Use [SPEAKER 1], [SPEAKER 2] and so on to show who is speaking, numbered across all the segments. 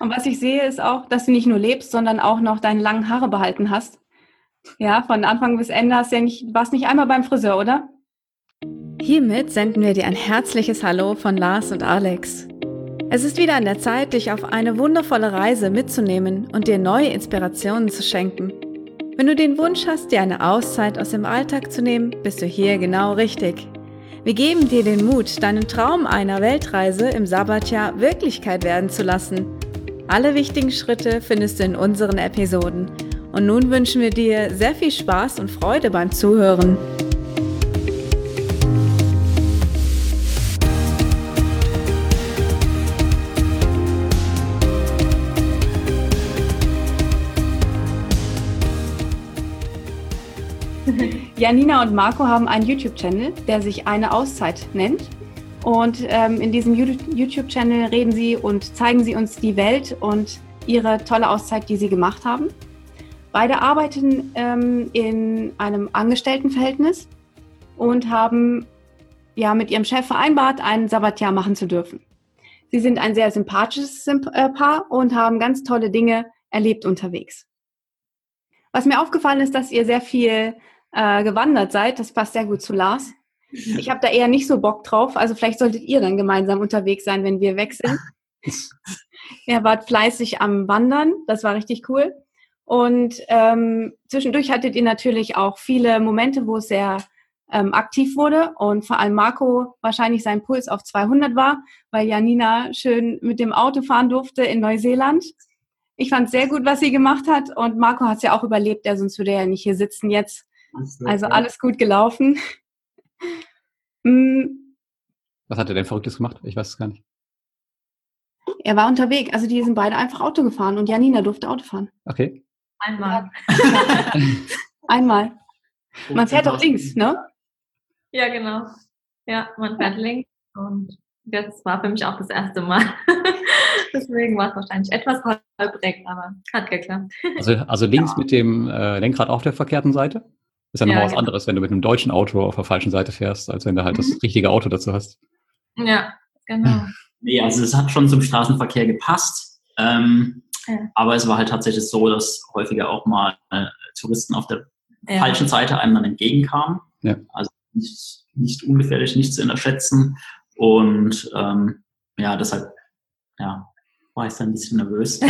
[SPEAKER 1] Und was ich sehe, ist auch, dass du nicht nur lebst, sondern auch noch deine langen Haare behalten hast. Ja, von Anfang bis Ende hast du ja nicht, warst nicht einmal beim Friseur, oder?
[SPEAKER 2] Hiermit senden wir dir ein herzliches Hallo von Lars und Alex. Es ist wieder an der Zeit, dich auf eine wundervolle Reise mitzunehmen und dir neue Inspirationen zu schenken. Wenn du den Wunsch hast, dir eine Auszeit aus dem Alltag zu nehmen, bist du hier genau richtig. Wir geben dir den Mut, deinen Traum einer Weltreise im Sabbatjahr Wirklichkeit werden zu lassen. Alle wichtigen Schritte findest du in unseren Episoden. Und nun wünschen wir dir sehr viel Spaß und Freude beim Zuhören.
[SPEAKER 1] Janina und Marco haben einen YouTube-Channel, der sich eine Auszeit nennt. Und ähm, in diesem YouTube-Channel reden sie und zeigen sie uns die Welt und ihre tolle Auszeit, die sie gemacht haben. Beide arbeiten ähm, in einem Angestelltenverhältnis und haben ja mit ihrem Chef vereinbart, ein Sabbatjahr machen zu dürfen. Sie sind ein sehr sympathisches äh, Paar und haben ganz tolle Dinge erlebt unterwegs. Was mir aufgefallen ist, dass ihr sehr viel äh, gewandert seid. Das passt sehr gut zu Lars. Ich habe da eher nicht so Bock drauf. Also vielleicht solltet ihr dann gemeinsam unterwegs sein, wenn wir weg sind. er war fleißig am Wandern. Das war richtig cool. Und ähm, zwischendurch hattet ihr natürlich auch viele Momente, wo es sehr ähm, aktiv wurde und vor allem Marco wahrscheinlich sein Puls auf 200 war, weil Janina schön mit dem Auto fahren durfte in Neuseeland. Ich fand sehr gut, was sie gemacht hat und Marco hat es ja auch überlebt, der sonst würde er ja nicht hier sitzen jetzt. Also alles gut gelaufen.
[SPEAKER 3] Hm. Was hat er denn Verrücktes gemacht? Ich weiß es gar nicht.
[SPEAKER 1] Er war unterwegs. Also die sind beide einfach Auto gefahren und Janina durfte Auto fahren.
[SPEAKER 3] Okay.
[SPEAKER 4] Einmal.
[SPEAKER 1] Einmal. Man fährt doch links, ne?
[SPEAKER 4] Ja, genau. Ja, man fährt links und das war für mich auch das erste Mal. Deswegen war es wahrscheinlich etwas holprig, aber hat geklappt.
[SPEAKER 3] Also, also links ja. mit dem äh, Lenkrad auf der verkehrten Seite? Ist ja nochmal ja, was genau. anderes, wenn du mit einem deutschen Auto auf der falschen Seite fährst, als wenn du halt mhm. das richtige Auto dazu hast.
[SPEAKER 4] Ja, genau.
[SPEAKER 5] Nee, also es hat schon zum Straßenverkehr gepasst. Ähm, ja. Aber es war halt tatsächlich so, dass häufiger auch mal äh, Touristen auf der ja. falschen Seite einem dann entgegenkamen. Ja. Also nicht, nicht ungefährlich, nicht zu unterschätzen. Und ähm, ja, deshalb ja, war ich dann ein bisschen nervös.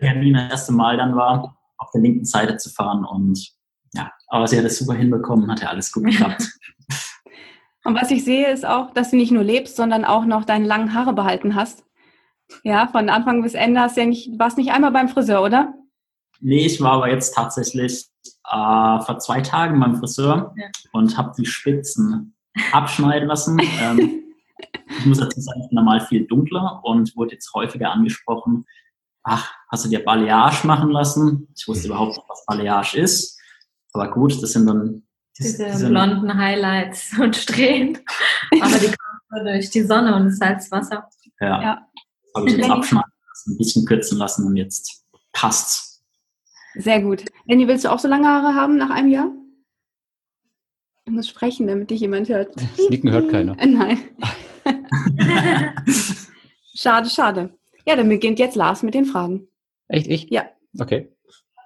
[SPEAKER 5] Termin das erste Mal dann war, auf der linken Seite zu fahren und ja, aber sie hat es super hinbekommen, hat ja alles gut geklappt.
[SPEAKER 1] und was ich sehe, ist auch, dass du nicht nur lebst, sondern auch noch deine langen Haare behalten hast. Ja, von Anfang bis Ende hast du ja nicht, warst nicht einmal beim Friseur, oder?
[SPEAKER 5] Nee, ich war aber jetzt tatsächlich äh, vor zwei Tagen beim Friseur ja. und habe die Spitzen abschneiden lassen. ähm, ich muss dazu sagen, ich bin normal viel dunkler und wurde jetzt häufiger angesprochen, ach, hast du dir Balayage machen lassen? Ich wusste überhaupt nicht, was Balayage ist. Aber gut, das sind dann
[SPEAKER 4] diese, diese blonden Highlights und Strähnen. Aber die kommen durch die Sonne und das Salzwasser.
[SPEAKER 5] Ja. ja. Habe ich jetzt abschneiden lassen, ein bisschen kürzen lassen und jetzt passt's.
[SPEAKER 1] Sehr gut. Lenny, willst du auch so lange Haare haben nach einem Jahr? Ich muss sprechen, damit dich jemand hört.
[SPEAKER 3] Sneaken hört keiner.
[SPEAKER 1] Nein. schade, schade. Ja, dann beginnt jetzt Lars mit den Fragen.
[SPEAKER 3] Echt, ich?
[SPEAKER 1] Ja.
[SPEAKER 3] Okay.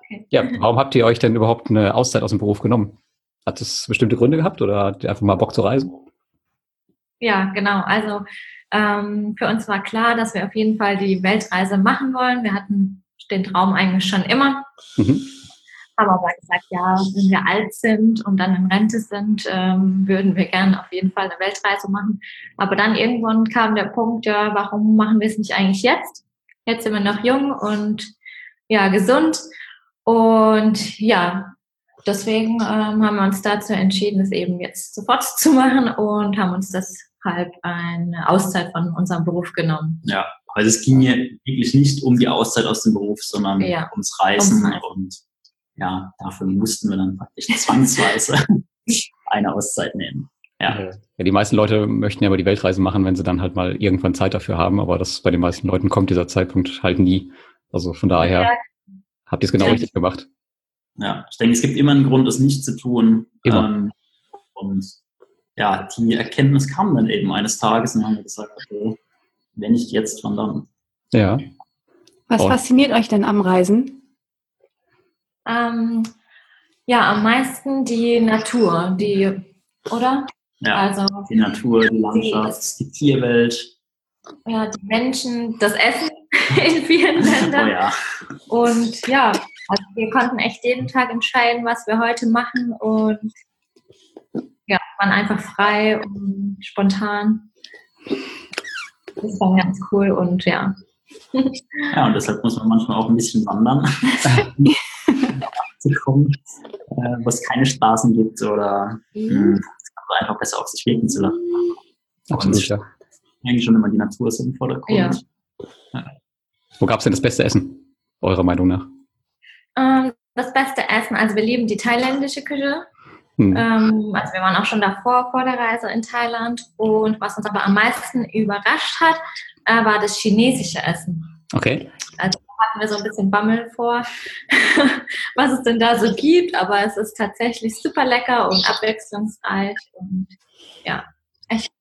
[SPEAKER 3] okay. Ja, warum habt ihr euch denn überhaupt eine Auszeit aus dem Beruf genommen? Hat es bestimmte Gründe gehabt oder habt ihr einfach mal Bock zu reisen?
[SPEAKER 4] Ja, genau. Also ähm, für uns war klar, dass wir auf jeden Fall die Weltreise machen wollen. Wir hatten den Traum eigentlich schon immer. Mhm. Haben aber gesagt, ja, wenn wir alt sind und dann in Rente sind, ähm, würden wir gerne auf jeden Fall eine Weltreise machen. Aber dann irgendwann kam der Punkt, ja, warum machen wir es nicht eigentlich jetzt? Jetzt sind wir noch jung und ja, gesund. Und ja, deswegen ähm, haben wir uns dazu entschieden, es eben jetzt sofort zu machen und haben uns deshalb eine Auszeit von unserem Beruf genommen.
[SPEAKER 5] Ja, also es ging ja wirklich nicht um die Auszeit aus dem Beruf, sondern ja, ums Reisen und ja, dafür mussten wir dann praktisch zwangsweise eine Auszeit nehmen. Ja.
[SPEAKER 3] ja, die meisten Leute möchten ja aber die Weltreise machen, wenn sie dann halt mal irgendwann Zeit dafür haben, aber das bei den meisten Leuten kommt dieser Zeitpunkt halt nie. Also von daher ja. habt ihr es genau ja. richtig gemacht.
[SPEAKER 5] Ja, ich denke, es gibt immer einen Grund, es nicht zu tun. Immer. Ähm, und ja, die Erkenntnis kam dann eben eines Tages und haben wir gesagt, okay, wenn nicht jetzt, wann dann?
[SPEAKER 3] Ja.
[SPEAKER 1] Was oh. fasziniert euch denn am Reisen?
[SPEAKER 4] Ähm, ja, am meisten die Natur, die, oder?
[SPEAKER 5] Ja, also, die Natur, die Landschaft, die, die Tierwelt.
[SPEAKER 4] Ja, die Menschen, das Essen in vielen Ländern. Oh ja. Und ja, also wir konnten echt jeden Tag entscheiden, was wir heute machen und ja, waren einfach frei und spontan. Das war ganz cool und ja.
[SPEAKER 5] Ja, und deshalb muss man manchmal auch ein bisschen wandern, zu kommen, äh, wo es keine Straßen gibt oder mhm. mh, einfach besser auf sich wirken zu lassen. Absolut, und ja. Eigentlich schon immer die Natur ist im Vordergrund. Ja.
[SPEAKER 3] Ja. Wo gab es denn das beste Essen, eurer Meinung nach?
[SPEAKER 4] Ähm, das beste Essen, also wir lieben die thailändische Küche. Hm. Ähm, also wir waren auch schon davor, vor der Reise in Thailand. Und was uns aber am meisten überrascht hat, äh, war das chinesische Essen.
[SPEAKER 3] Okay.
[SPEAKER 4] Also hatten wir so ein bisschen Bammel vor, was es denn da so gibt, aber es ist tatsächlich super lecker und abwechslungsreich und ja, echt.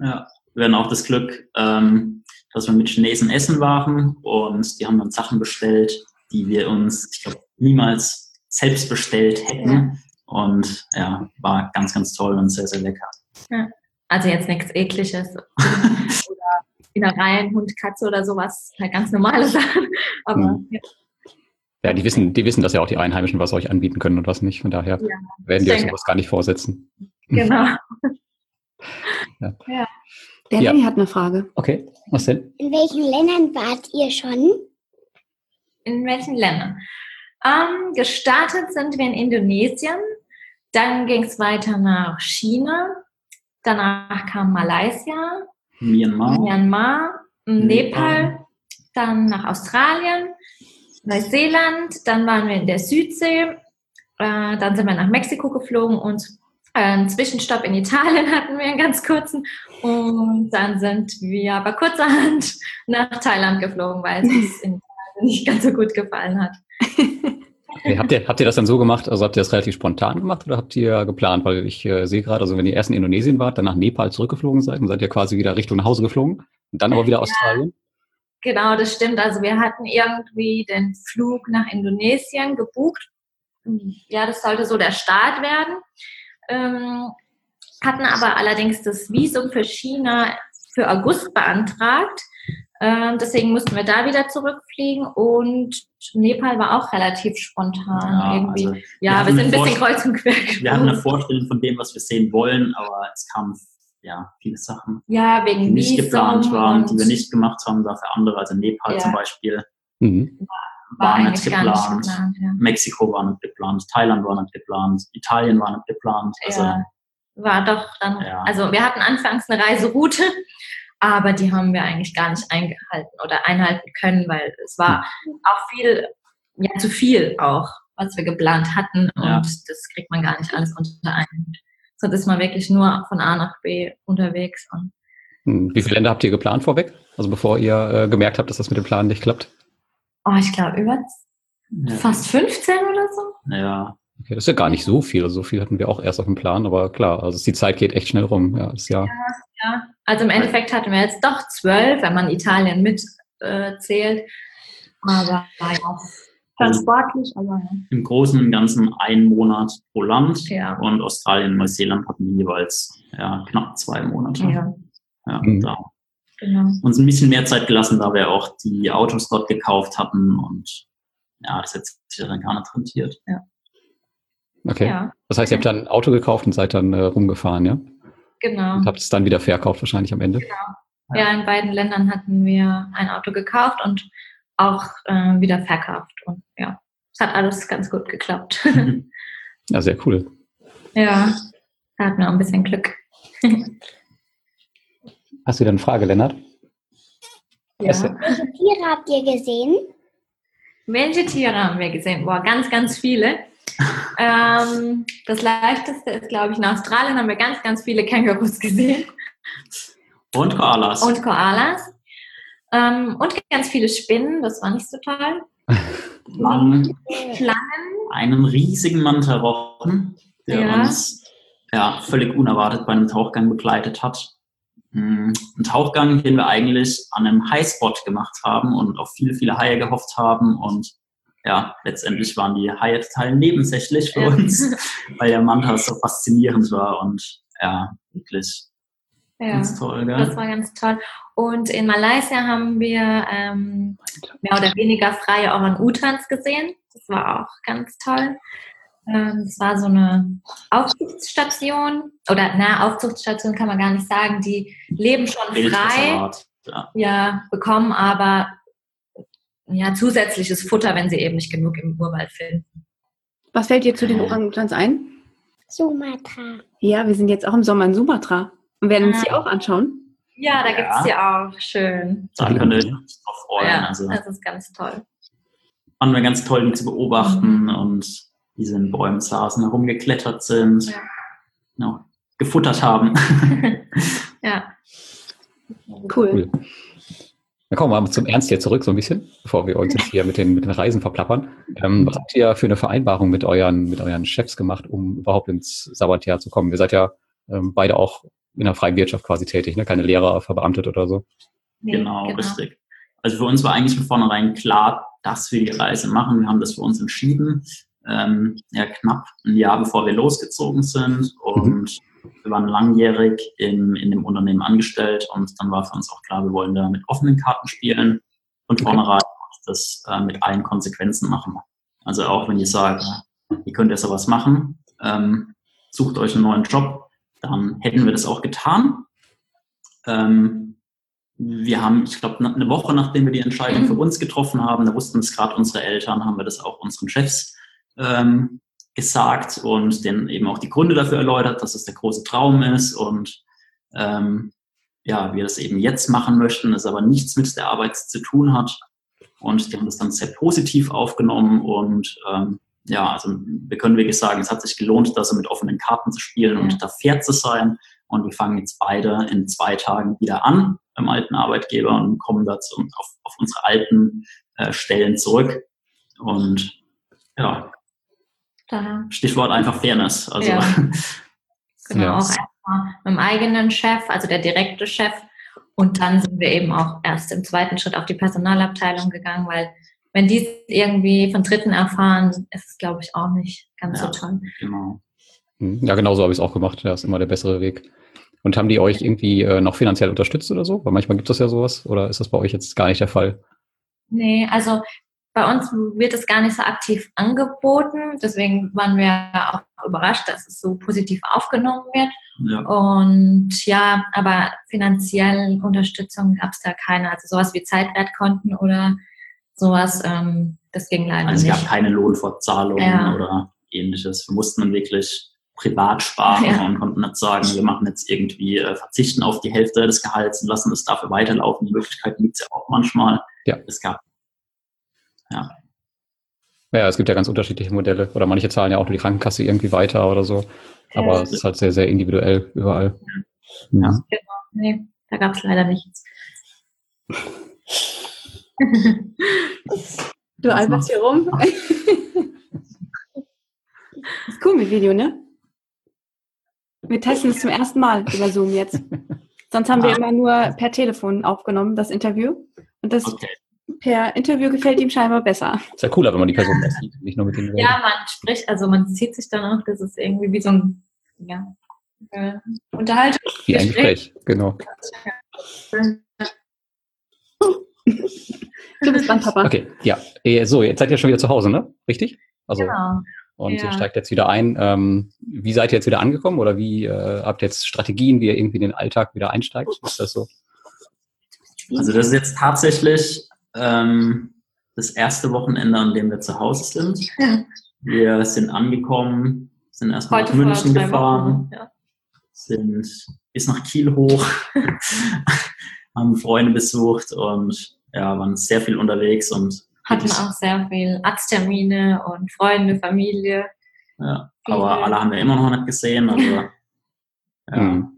[SPEAKER 5] Ja, wir hatten auch das Glück, ähm, dass wir mit Chinesen essen waren und die haben dann Sachen bestellt, die wir uns, ich glaube, niemals selbst bestellt hätten. Ja. Und ja, war ganz, ganz toll und sehr, sehr lecker.
[SPEAKER 4] Ja. Also jetzt nichts Ekliges oder Innereien, Hund, Katze oder sowas, halt ganz normale Sachen. Aber mhm.
[SPEAKER 3] ja. Ja, die wissen, die wissen, dass ja auch die Einheimischen was euch anbieten können und was nicht. Von daher ja, werden die euch sowas gar nicht vorsetzen.
[SPEAKER 4] Genau.
[SPEAKER 1] ja. ja. Der ja. Lenny hat eine Frage.
[SPEAKER 3] Okay, was denn?
[SPEAKER 6] In welchen Ländern wart ihr schon?
[SPEAKER 4] In welchen Ländern? Ähm, gestartet sind wir in Indonesien, dann ging es weiter nach China, danach kam Malaysia,
[SPEAKER 5] Myanmar,
[SPEAKER 4] Myanmar Nepal, dann nach Australien, Neuseeland, dann waren wir in der Südsee, äh, dann sind wir nach Mexiko geflogen und einen Zwischenstopp in Italien hatten wir einen ganz kurzen und dann sind wir aber kurzerhand nach Thailand geflogen, weil es uns in Thailand nicht ganz so gut gefallen hat.
[SPEAKER 3] Okay, habt, ihr, habt ihr das dann so gemacht, also habt ihr das relativ spontan gemacht oder habt ihr geplant? Weil ich äh, sehe gerade, also wenn ihr erst in Indonesien wart, dann nach Nepal zurückgeflogen seid, dann seid ihr quasi wieder Richtung nach Hause geflogen und dann aber wieder ja, Australien?
[SPEAKER 4] Genau, das stimmt. Also wir hatten irgendwie den Flug nach Indonesien gebucht. Ja, das sollte so der Start werden. Ähm, hatten aber allerdings das Visum für China für August beantragt. Ähm, deswegen mussten wir da wieder zurückfliegen und Nepal war auch relativ spontan ja, irgendwie. Also ja, wir, wir sind ein bisschen kreuz und quer.
[SPEAKER 5] Wir hatten eine Vorstellung von dem, was wir sehen wollen, aber es kamen ja viele Sachen,
[SPEAKER 4] ja, wegen
[SPEAKER 5] die nicht Visum geplant waren, die wir nicht gemacht haben, dafür andere, also Nepal ja. zum Beispiel. Mhm. War, war, nicht geplant. Nicht geplant ja. Mexiko war nicht geplant, Thailand war nicht geplant, Italien war nicht geplant.
[SPEAKER 4] Also, ja, war doch dann, also wir hatten anfangs eine Reiseroute, aber die haben wir eigentlich gar nicht eingehalten oder einhalten können, weil es war auch viel, ja, zu viel auch, was wir geplant hatten und ja. das kriegt man gar nicht alles unter einen. Sonst ist man wirklich nur von A nach B unterwegs. Und
[SPEAKER 3] hm, Wie viele Länder habt ihr geplant vorweg? Also bevor ihr äh, gemerkt habt, dass das mit dem Plan nicht klappt?
[SPEAKER 4] Oh, ich glaube über ja. fast 15 oder so.
[SPEAKER 5] Ja.
[SPEAKER 3] Okay, das ist ja gar nicht so viel. Also so viel hatten wir auch erst auf dem Plan, aber klar, also die Zeit geht echt schnell rum. Ja, das Jahr.
[SPEAKER 4] Ja, ja. Also im Endeffekt hatten wir jetzt doch zwölf, wenn man Italien mitzählt. Äh, aber ja, ganz sportlich. Aber, ja.
[SPEAKER 5] Im Großen und Ganzen ein Monat pro Land. Ja. Und Australien und Neuseeland hatten jeweils ja, knapp zwei Monate. Ja. Ja, mhm. da. Genau. Uns ein bisschen mehr Zeit gelassen, da wir auch die Autos dort gekauft hatten und ja, das hat sich dann gar nicht rentiert. Ja.
[SPEAKER 3] Okay. Ja. Das heißt, ihr habt dann ein Auto gekauft und seid dann äh, rumgefahren, ja?
[SPEAKER 4] Genau.
[SPEAKER 3] Und habt es dann wieder verkauft wahrscheinlich am Ende. Genau.
[SPEAKER 4] Ja, in beiden Ländern hatten wir ein Auto gekauft und auch äh, wieder verkauft. Und ja, es hat alles ganz gut geklappt.
[SPEAKER 3] ja, sehr cool.
[SPEAKER 4] Ja, da hatten wir auch ein bisschen Glück.
[SPEAKER 3] Hast du da eine Frage, Lennart?
[SPEAKER 6] Ja. Welche Tiere habt ihr gesehen?
[SPEAKER 4] Welche Tiere haben wir gesehen? Boah, ganz, ganz viele ähm, das leichteste ist, glaube ich, in Australien haben wir ganz, ganz viele Kängurus gesehen.
[SPEAKER 5] Und Koalas.
[SPEAKER 4] Und Koalas. Ähm, und ganz viele Spinnen, das war nicht so toll.
[SPEAKER 5] Schlangen. Einen riesigen Mantarochen, der ja. uns ja, völlig unerwartet bei einem Tauchgang begleitet hat. hm, einen Tauchgang, den wir eigentlich an einem Highspot gemacht haben und auf viele, viele Haie gehofft haben. Und ja, letztendlich waren die Haie total nebensächlich für uns, weil der Manta so faszinierend war und ja, wirklich
[SPEAKER 4] ja, ganz toll. Gell? Das war ganz toll. Und in Malaysia haben wir ähm, mehr oder weniger freie Orang-Utans gesehen. Das war auch ganz toll. Ähm, es war so eine Aufzuchtstation oder na, Aufzuchtstation kann man gar nicht sagen. Die leben schon frei, ja. ja, bekommen aber ja, zusätzliches Futter, wenn sie eben nicht genug im Urwald finden.
[SPEAKER 1] Was fällt dir zu den Orang-Utans ein?
[SPEAKER 6] Sumatra.
[SPEAKER 1] Ja, wir sind jetzt auch im Sommer in Sumatra und werden uns die auch anschauen.
[SPEAKER 4] Ja, da ja. gibt es die auch. Schön.
[SPEAKER 5] Da könnt ihr euch drauf freuen.
[SPEAKER 4] Ja, also. Das ist ganz toll.
[SPEAKER 5] Fanden wir ganz toll, die zu beobachten mhm. und die in Bäumen saßen, herumgeklettert sind, ja. Genau, gefuttert haben.
[SPEAKER 4] ja.
[SPEAKER 1] Cool. cool.
[SPEAKER 3] Dann kommen wir mal zum Ernst hier zurück, so ein bisschen, bevor wir uns jetzt hier mit den, mit den Reisen verplappern. Ähm, was habt ihr für eine Vereinbarung mit euren, mit euren Chefs gemacht, um überhaupt ins Sabbatjahr zu kommen? Ihr seid ja ähm, beide auch in der freien Wirtschaft quasi tätig, ne? keine Lehrer verbeamtet oder so.
[SPEAKER 5] Nee, genau, genau, richtig. Also für uns war eigentlich von vornherein klar, dass wir die Reise machen. Wir haben das für uns entschieden ähm, ja, knapp ein Jahr bevor wir losgezogen sind und mhm. Wir waren langjährig in, in dem Unternehmen angestellt und dann war für uns auch klar, wir wollen da mit offenen Karten spielen und okay. vornherein das äh, mit allen Konsequenzen machen. Also auch wenn ihr sagt, ihr könnt ja sowas machen, ähm, sucht euch einen neuen Job, dann hätten wir das auch getan. Ähm, wir haben, ich glaube, eine Woche nachdem wir die Entscheidung für uns getroffen haben, da wussten es gerade unsere Eltern, haben wir das auch unseren Chefs ähm, gesagt und denen eben auch die Gründe dafür erläutert, dass es der große Traum ist und ähm, ja, wir das eben jetzt machen möchten, es aber nichts mit der Arbeit zu tun hat. Und die haben das dann sehr positiv aufgenommen und ähm, ja, also wir können wirklich sagen, es hat sich gelohnt, da so mit offenen Karten zu spielen und da fair zu sein. Und wir fangen jetzt beide in zwei Tagen wieder an beim alten Arbeitgeber und kommen dazu auf, auf unsere alten äh, Stellen zurück. Und ja, Daher. Stichwort einfach Fairness. Also. Ja.
[SPEAKER 4] Genau, ja. auch erstmal mit dem eigenen Chef, also der direkte Chef. Und dann sind wir eben auch erst im zweiten Schritt auf die Personalabteilung gegangen, weil wenn die irgendwie von Dritten erfahren, ist es, glaube ich, auch nicht ganz ja, so toll.
[SPEAKER 5] Genau.
[SPEAKER 3] Hm, ja, genau so habe ich es auch gemacht. Ja, ist immer der bessere Weg. Und haben die euch irgendwie äh, noch finanziell unterstützt oder so? Weil manchmal gibt es ja sowas. Oder ist das bei euch jetzt gar nicht der Fall?
[SPEAKER 4] Nee, also bei uns wird es gar nicht so aktiv angeboten. Deswegen waren wir auch überrascht, dass es so positiv aufgenommen wird. Ja. Und ja, aber finanziell Unterstützung gab es da keine. Also sowas wie Zeitwertkonten oder sowas, ähm, das ging leider
[SPEAKER 5] also
[SPEAKER 4] nicht.
[SPEAKER 5] Also es gab keine Lohnfortzahlungen ja. oder ähnliches. Wir mussten dann wirklich privat sparen ja. und konnten nicht sagen, wir machen jetzt irgendwie, äh, verzichten auf die Hälfte des Gehalts und lassen es dafür weiterlaufen. Die Möglichkeit gibt es ja auch manchmal.
[SPEAKER 3] Ja.
[SPEAKER 5] Es gab ja.
[SPEAKER 3] Ja, es gibt ja ganz unterschiedliche Modelle oder manche zahlen ja auch nur die Krankenkasse irgendwie weiter oder so. Aber ja. es ist halt sehr, sehr individuell überall.
[SPEAKER 4] Ja. ja. Genau. Nee, da gab es leider nichts.
[SPEAKER 1] du alberst hier rum. ist cool mit Video, ne? Wir testen es zum ersten Mal über Zoom jetzt. Sonst haben wir ah. immer nur per Telefon aufgenommen, das Interview. Und das okay per Interview gefällt ihm scheinbar besser.
[SPEAKER 3] Ist ja cooler, wenn man die Person sieht, nicht nur mit
[SPEAKER 4] dem Ja, man spricht, also man sieht sich dann auch, das ist irgendwie wie so ein, ja, äh, Unterhaltung.
[SPEAKER 3] Wie ein Gespräch, genau.
[SPEAKER 1] Du bist dran, Papa.
[SPEAKER 3] Okay, ja. Äh, so, jetzt seid ihr schon wieder zu Hause, ne? Richtig? Also, genau. Und ja. ihr steigt jetzt wieder ein. Ähm, wie seid ihr jetzt wieder angekommen oder wie äh, habt ihr jetzt Strategien, wie ihr irgendwie in den Alltag wieder einsteigt? Ist das so?
[SPEAKER 5] Also das ist jetzt tatsächlich ähm, das erste Wochenende, an dem wir zu Hause sind. Ja. Wir sind angekommen, sind erstmal nach München gefahren, ja. sind bis nach Kiel hoch, haben Freunde besucht und ja, waren sehr viel unterwegs und
[SPEAKER 4] hatten auch sehr viel Arzttermine und Freunde, Familie.
[SPEAKER 5] Ja, aber alle haben wir immer noch nicht gesehen. Also, ja.
[SPEAKER 3] Mhm.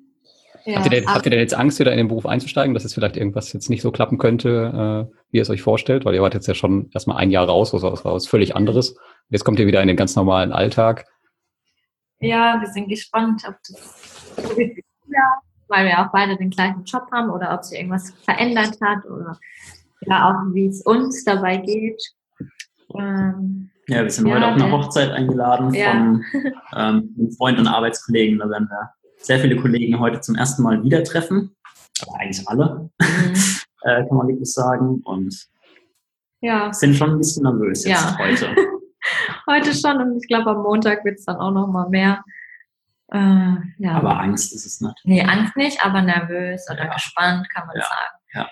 [SPEAKER 3] Ja, habt, ihr denn, habt, ihr denn, jetzt Angst, wieder in den Beruf einzusteigen, dass es vielleicht irgendwas jetzt nicht so klappen könnte, äh, wie ihr es euch vorstellt? Weil ihr wart jetzt ja schon erstmal ein Jahr raus, also das war was völlig anderes. Jetzt kommt ihr wieder in den ganz normalen Alltag.
[SPEAKER 4] Ja, wir sind gespannt, ob das ja, weil wir auch beide den gleichen Job haben oder ob sich irgendwas verändert hat oder ja auch wie es uns dabei geht.
[SPEAKER 5] Ähm, ja, wir sind ja, heute auf eine Hochzeit eingeladen ja. von ähm, einem Freund und Arbeitskollegen. Da werden wir sehr viele Kollegen heute zum ersten Mal wieder treffen. Aber eigentlich alle, mhm. äh, kann man wirklich sagen. Und ja. sind schon ein bisschen nervös jetzt ja. heute.
[SPEAKER 4] heute schon und ich glaube, am Montag wird es dann auch noch mal mehr.
[SPEAKER 5] Äh, ja. Aber Angst ist es nicht.
[SPEAKER 4] Nee, Angst nicht, aber nervös oder ja. gespannt, kann man sagen. Ja.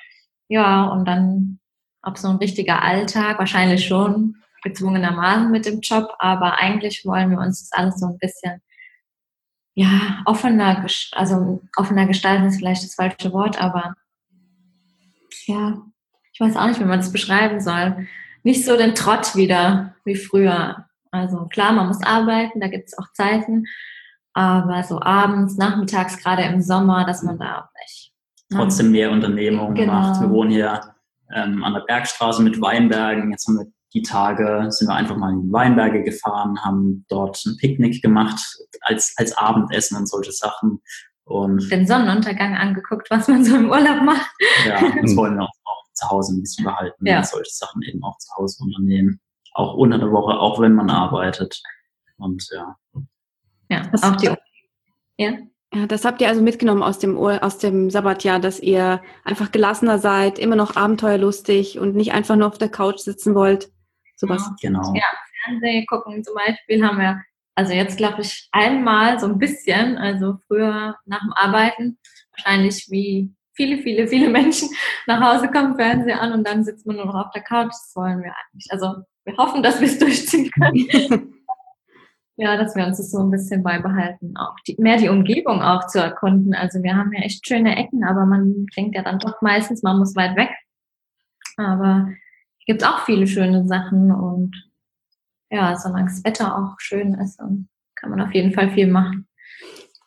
[SPEAKER 4] ja, und dann ob so ein richtiger Alltag, wahrscheinlich schon gezwungenermaßen mit dem Job, aber eigentlich wollen wir uns das alles so ein bisschen ja, offener, also offener gestalten ist vielleicht das falsche Wort, aber ja, ich weiß auch nicht, wie man das beschreiben soll. Nicht so den Trott wieder wie früher. Also klar, man muss arbeiten, da gibt es auch Zeiten, aber so abends, nachmittags, gerade im Sommer, dass man da vielleicht
[SPEAKER 5] ne? trotzdem mehr Unternehmungen genau. macht. Wir wohnen hier ähm, an der Bergstraße mit Weinbergen. Jetzt haben wir die Tage sind wir einfach mal in die Weinberge gefahren, haben dort ein Picknick gemacht als, als Abendessen und solche Sachen. Und
[SPEAKER 4] den Sonnenuntergang angeguckt, was man so im Urlaub macht.
[SPEAKER 5] Ja, das wollen wir auch, auch zu Hause ein bisschen behalten ja. und solche Sachen eben auch zu Hause unternehmen. Auch unter der Woche, auch wenn man arbeitet. Und ja.
[SPEAKER 1] Ja, das auch die. Ja. Ja, das habt ihr also mitgenommen aus dem, aus dem Sabbatjahr, dass ihr einfach gelassener seid, immer noch abenteuerlustig und nicht einfach nur auf der Couch sitzen wollt. Sowas.
[SPEAKER 4] Genau. Ja, Fernsehen gucken zum Beispiel haben wir, also jetzt glaube ich einmal so ein bisschen, also früher nach dem Arbeiten, wahrscheinlich wie viele, viele, viele Menschen nach Hause kommen, Fernsehen an und dann sitzt man nur noch auf der Couch. Das wollen wir eigentlich. Also wir hoffen, dass wir es durchziehen können. ja, dass wir uns das so ein bisschen beibehalten. Auch die, mehr die Umgebung auch zu erkunden. Also wir haben ja echt schöne Ecken, aber man denkt ja dann doch meistens, man muss weit weg. Aber gibt es auch viele schöne Sachen und ja, solange das Wetter auch schön ist, kann man auf jeden Fall viel machen.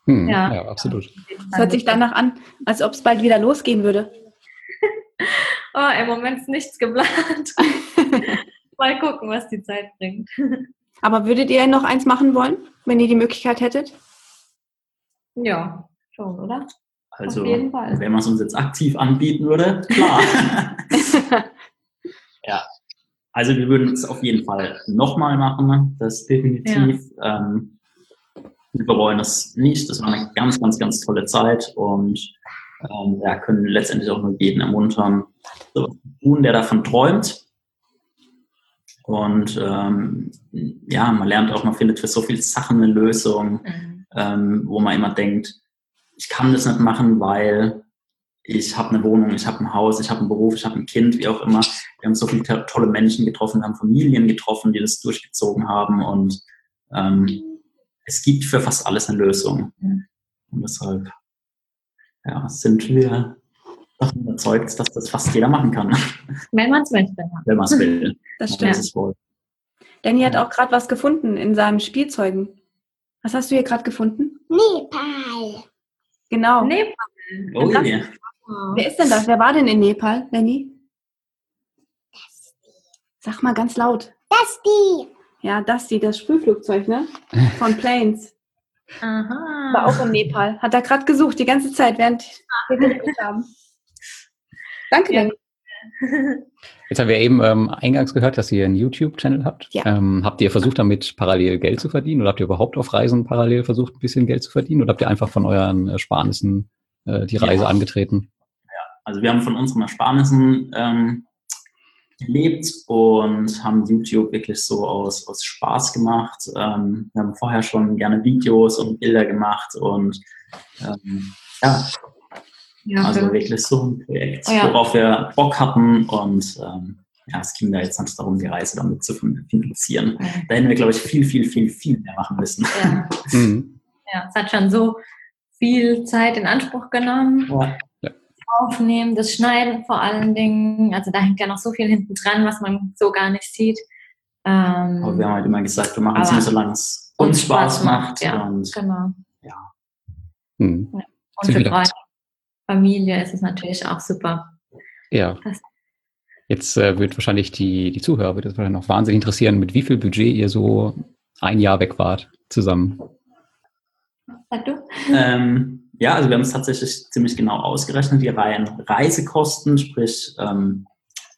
[SPEAKER 3] Hm, ja. ja, absolut.
[SPEAKER 1] Es hört sich danach an, als ob es bald wieder losgehen würde.
[SPEAKER 4] oh, im Moment ist nichts geplant. Mal gucken, was die Zeit bringt.
[SPEAKER 1] Aber würdet ihr noch eins machen wollen, wenn ihr die Möglichkeit hättet?
[SPEAKER 4] Ja, schon, oder?
[SPEAKER 5] Also, wenn man es uns jetzt aktiv anbieten würde, klar. Ja. Also wir würden es auf jeden Fall nochmal machen, das definitiv. Ja. Ähm, wir bereuen das nicht. Das war eine ganz, ganz, ganz tolle Zeit und ähm, ja, können letztendlich auch nur jeden ermuntern, so zu tun, der davon träumt. Und ähm, ja, man lernt auch, man findet für so viele Sachen eine Lösung, mhm. ähm, wo man immer denkt, ich kann das nicht machen, weil ich habe eine Wohnung, ich habe ein Haus, ich habe einen Beruf, ich habe ein Kind, wie auch immer. Wir haben so viele tolle Menschen getroffen, wir haben Familien getroffen, die das durchgezogen haben und ähm, es gibt für fast alles eine Lösung. Und deshalb ja, sind wir davon überzeugt, dass das fast jeder machen kann.
[SPEAKER 4] Wenn man es möchte.
[SPEAKER 5] Wenn man es will.
[SPEAKER 1] Das stimmt. Danny hat auch gerade was gefunden in seinem Spielzeugen. Was hast du hier gerade gefunden?
[SPEAKER 6] Nepal.
[SPEAKER 1] Genau.
[SPEAKER 4] Nepal.
[SPEAKER 1] Oh, yeah. Wer ist denn das? Wer war denn in Nepal, Lenny? Sag mal ganz laut.
[SPEAKER 6] Dusty.
[SPEAKER 1] Ja, Dusty, das Sprühflugzeug, ne? Von Planes. Aha. War auch in Nepal. Hat er gerade gesucht, die ganze Zeit, während wir geredet haben. Danke, ja. Lenny.
[SPEAKER 3] Jetzt haben wir eben ähm, eingangs gehört, dass ihr einen YouTube-Channel habt. Ja. Ähm, habt ihr versucht, damit parallel Geld zu verdienen? Oder habt ihr überhaupt auf Reisen parallel versucht, ein bisschen Geld zu verdienen? Oder habt ihr einfach von euren Ersparnissen äh, die Reise ja. angetreten?
[SPEAKER 5] Also wir haben von unseren Ersparnissen ähm, gelebt und haben YouTube wirklich so aus, aus Spaß gemacht. Ähm, wir haben vorher schon gerne Videos und Bilder gemacht und ähm, ja, ja, also wirklich so ein Projekt, oh, ja. worauf wir Bock hatten und ähm, ja, es ging da jetzt nicht darum, die Reise damit zu finanzieren. Ja. Da hätten wir, glaube ich, viel, viel, viel, viel mehr machen müssen.
[SPEAKER 4] Ja, mhm. ja es hat schon so viel Zeit in Anspruch genommen. Ja. Aufnehmen, das Schneiden vor allen Dingen. Also da hängt ja noch so viel hinten dran, was man so gar nicht sieht.
[SPEAKER 5] Ähm, aber wir haben halt immer gesagt, wir machen es nur, solange es uns Spaß, macht.
[SPEAKER 4] Ja,
[SPEAKER 5] und,
[SPEAKER 4] genau. Ja. Hm. Und für Freunde, Familie ist es natürlich auch super.
[SPEAKER 3] Ja. Das Jetzt äh, wird wahrscheinlich die, die Zuhörer wird es wahrscheinlich noch wahnsinnig interessieren, mit wie viel Budget ihr so ein Jahr weg wart zusammen.
[SPEAKER 5] Sag du? Ähm, ja, also wir haben es tatsächlich ziemlich genau ausgerechnet, die reinen Reisekosten, sprich ähm,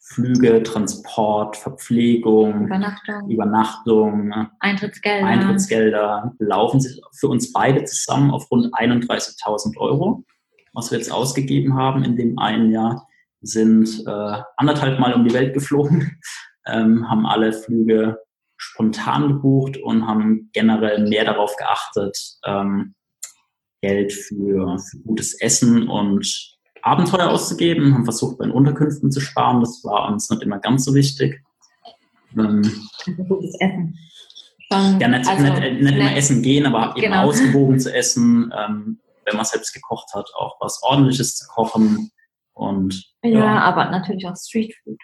[SPEAKER 5] Flüge, Transport, Verpflegung,
[SPEAKER 4] Übernachtung,
[SPEAKER 5] Übernachtung
[SPEAKER 4] Eintrittsgelder.
[SPEAKER 5] Eintrittsgelder laufen sich für uns beide zusammen auf rund 31.000 Euro. Was wir jetzt ausgegeben haben in dem einen Jahr, sind äh, anderthalb Mal um die Welt geflogen, ähm, haben alle Flüge spontan gebucht und haben generell mehr darauf geachtet, ähm, Geld für, für gutes Essen und Abenteuer auszugeben, haben versucht, bei den Unterkünften zu sparen. Das war uns nicht immer ganz so wichtig.
[SPEAKER 4] Ähm, gutes Essen.
[SPEAKER 5] Ja, nicht, also, nicht, nicht, nicht immer essen gehen, aber eben genau. ausgewogen zu essen, ähm, wenn man selbst gekocht hat, auch was Ordentliches zu kochen. Und,
[SPEAKER 4] ja, ja aber natürlich auch Streetfood.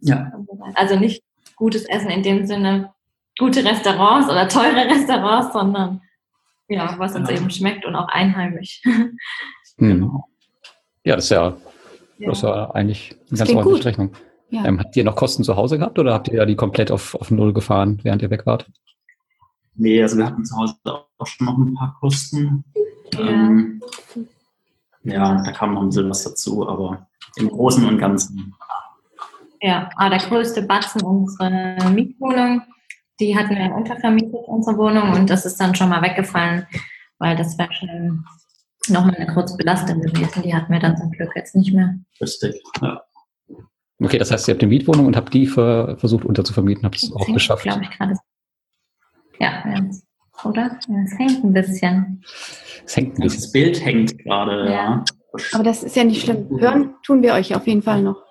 [SPEAKER 5] Ja.
[SPEAKER 4] Also nicht gutes Essen in dem Sinne, gute Restaurants oder teure Restaurants, sondern ja, was uns genau. eben schmeckt und auch einheimisch.
[SPEAKER 3] Hm. Ja, das ist ja, ja. Das ist ja eigentlich eine ganz ordentliche Rechnung. Ja. Ähm, habt ihr noch Kosten zu Hause gehabt oder habt ihr ja die komplett auf, auf Null gefahren, während ihr weg wart?
[SPEAKER 5] Nee, also wir hatten zu Hause auch schon noch ein paar Kosten. Ja, ähm, ja da kam noch ein bisschen was dazu, aber im Großen und Ganzen.
[SPEAKER 4] Ja, aber der größte Batzen unserer Mietwohnung, die hatten wir untervermietet, unsere Wohnung, und das ist dann schon mal weggefallen, weil das wäre schon nochmal eine kurze Belastung gewesen. Die hatten wir dann zum Glück jetzt nicht mehr.
[SPEAKER 5] Richtig, ja.
[SPEAKER 3] Okay, das heißt, ihr habt eine Mietwohnung und habt die für, versucht unterzuvermieten, habt es auch geschafft.
[SPEAKER 4] glaube ich gerade. Ja, oder? Es hängt ein bisschen.
[SPEAKER 3] Es hängt ein
[SPEAKER 5] bisschen. Das Bild hängt gerade, ja. ja.
[SPEAKER 1] Aber das ist ja nicht schlimm. Hören tun wir euch auf jeden Fall noch.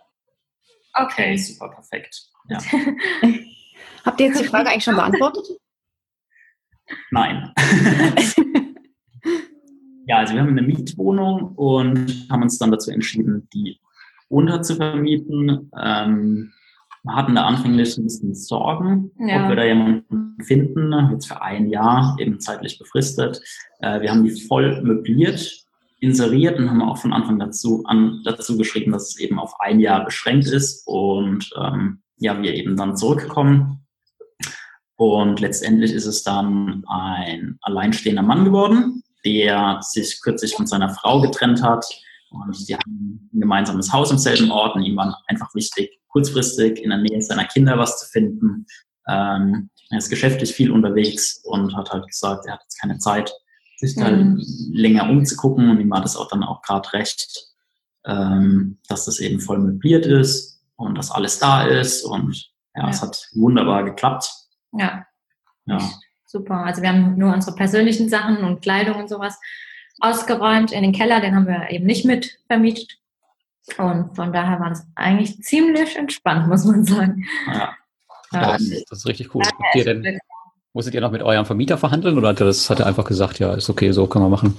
[SPEAKER 5] Okay, super, perfekt. Ja.
[SPEAKER 1] Habt ihr jetzt die Frage eigentlich schon beantwortet?
[SPEAKER 5] Nein. Ja, also wir haben eine Mietwohnung und haben uns dann dazu entschieden, die unterzuvermieten. Ähm, wir hatten da anfänglich ein bisschen Sorgen, ja. ob wir da jemanden finden, jetzt für ein Jahr, eben zeitlich befristet. Äh, wir haben die voll möbliert, inseriert und haben auch von Anfang dazu, an, dazu geschrieben, dass es eben auf ein Jahr beschränkt ist und ähm, ja, wir eben dann zurückkommen. Und letztendlich ist es dann ein alleinstehender Mann geworden, der sich kürzlich von seiner Frau getrennt hat. Und sie haben ein gemeinsames Haus im selben Ort und ihm war einfach wichtig, kurzfristig in der Nähe seiner Kinder was zu finden. Ähm, er ist geschäftlich viel unterwegs und hat halt gesagt, er hat jetzt keine Zeit, sich da mhm. länger umzugucken. Und ihm war das auch dann auch gerade recht, ähm, dass das eben voll möbliert ist und dass alles da ist. Und ja, ja. es hat wunderbar geklappt.
[SPEAKER 4] Ja. Ja super. Also wir haben nur unsere persönlichen Sachen und Kleidung und sowas ausgeräumt in den Keller, den haben wir eben nicht mit vermietet. Und von daher war das eigentlich ziemlich entspannt, muss man sagen.
[SPEAKER 3] Ja, ja. Das, ist richtig cool. Ihr denn, musstet ihr noch mit eurem Vermieter verhandeln oder hat er, das, hat er einfach gesagt, ja, ist okay, so können wir machen?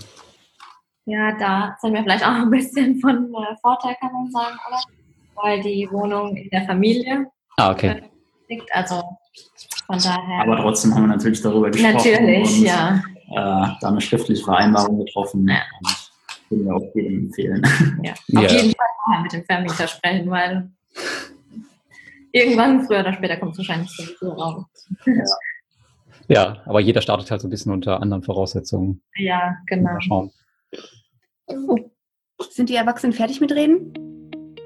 [SPEAKER 4] Ja, da sind wir vielleicht auch ein bisschen von äh, Vorteil, kann man sagen, oder? Weil die Wohnung in der Familie
[SPEAKER 3] ah, okay.
[SPEAKER 4] liegt. Also von daher.
[SPEAKER 5] Aber trotzdem haben wir natürlich darüber gesprochen.
[SPEAKER 4] Natürlich, und, ja.
[SPEAKER 5] Äh, da eine schriftliche Vereinbarung getroffen. Ja. Und würde mir auch jedem empfehlen.
[SPEAKER 4] Ja. Auf jeden Fall mit dem Vermieter sprechen, weil irgendwann, früher oder später, kommt es wahrscheinlich sowieso raus.
[SPEAKER 3] Ja. ja, aber jeder startet halt so ein bisschen unter anderen Voraussetzungen.
[SPEAKER 4] Ja, genau. Mal schauen.
[SPEAKER 1] Oh. Sind die Erwachsenen fertig mit Reden?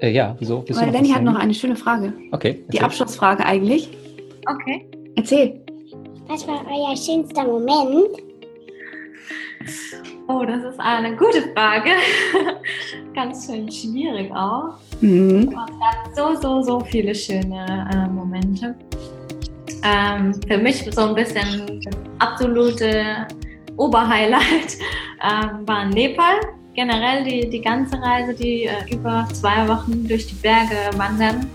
[SPEAKER 3] Äh, ja, wieso?
[SPEAKER 1] Weil Danny hat noch eine schöne Frage.
[SPEAKER 3] Okay.
[SPEAKER 1] Die Abschlussfrage eigentlich.
[SPEAKER 4] Okay.
[SPEAKER 1] Erzähl.
[SPEAKER 6] Was war euer schönster Moment?
[SPEAKER 4] Oh, das ist eine gute Frage. Ganz schön schwierig auch.
[SPEAKER 1] Mhm.
[SPEAKER 4] Es gab so, so, so viele schöne äh, Momente. Ähm, für mich so ein bisschen das absolute Oberhighlight ähm, war Nepal. Generell die, die ganze Reise, die äh, über zwei Wochen durch die Berge wandern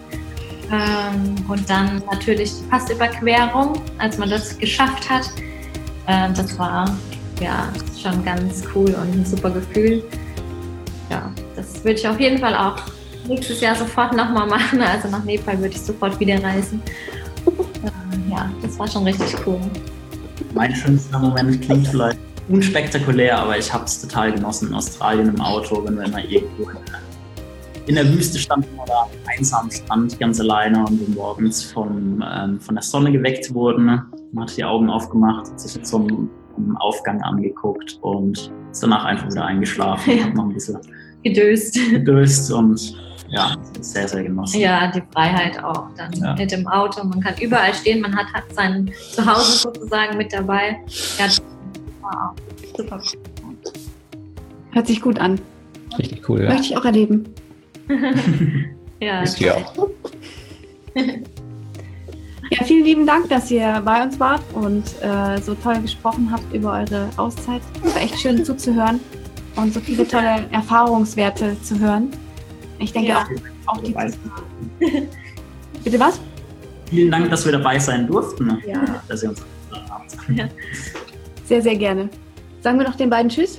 [SPEAKER 4] ähm, und dann natürlich die Passüberquerung, als man das geschafft hat. Ähm, das war ja schon ganz cool und ein super Gefühl. Ja, das würde ich auf jeden Fall auch nächstes Jahr sofort nochmal machen. Also nach Nepal würde ich sofort wieder reisen. Ähm, ja, das war schon richtig cool.
[SPEAKER 5] Mein schönster Moment klingt vielleicht unspektakulär, aber ich habe es total genossen in Australien im Auto, wenn wir immer irgendwo in in der Wüste standen oder einsam stand, ganz alleine und wir morgens vom, ähm, von der Sonne geweckt wurden. Man hat die Augen aufgemacht, hat sich einem im Aufgang angeguckt und ist danach einfach wieder eingeschlafen.
[SPEAKER 4] Ja.
[SPEAKER 5] Hab noch ein bisschen
[SPEAKER 4] Gedöst.
[SPEAKER 5] gedöst und ja, sehr, sehr genossen.
[SPEAKER 4] Ja, die Freiheit auch dann
[SPEAKER 5] Ja.
[SPEAKER 4] mit dem Auto. Man kann überall stehen, man hat, hat sein Zuhause sozusagen mit dabei. Ja, das war auch super.
[SPEAKER 1] Hört sich gut an.
[SPEAKER 3] Richtig cool, ja.
[SPEAKER 1] Möchte ich auch erleben.
[SPEAKER 4] Ja,
[SPEAKER 3] Ist auch.
[SPEAKER 1] Ja, vielen lieben Dank, dass ihr bei uns wart und äh, so toll gesprochen habt über eure Auszeit. Es war echt schön zuzuhören und so viele tolle Erfahrungswerte zu hören. Ich denke
[SPEAKER 4] Ja.
[SPEAKER 1] auch, auch die Bitte was?
[SPEAKER 5] Vielen Dank, dass wir dabei sein durften,
[SPEAKER 4] Ja.
[SPEAKER 5] dass ihr uns habt.
[SPEAKER 1] Sehr, sehr gerne. Sagen wir noch den beiden Tschüss.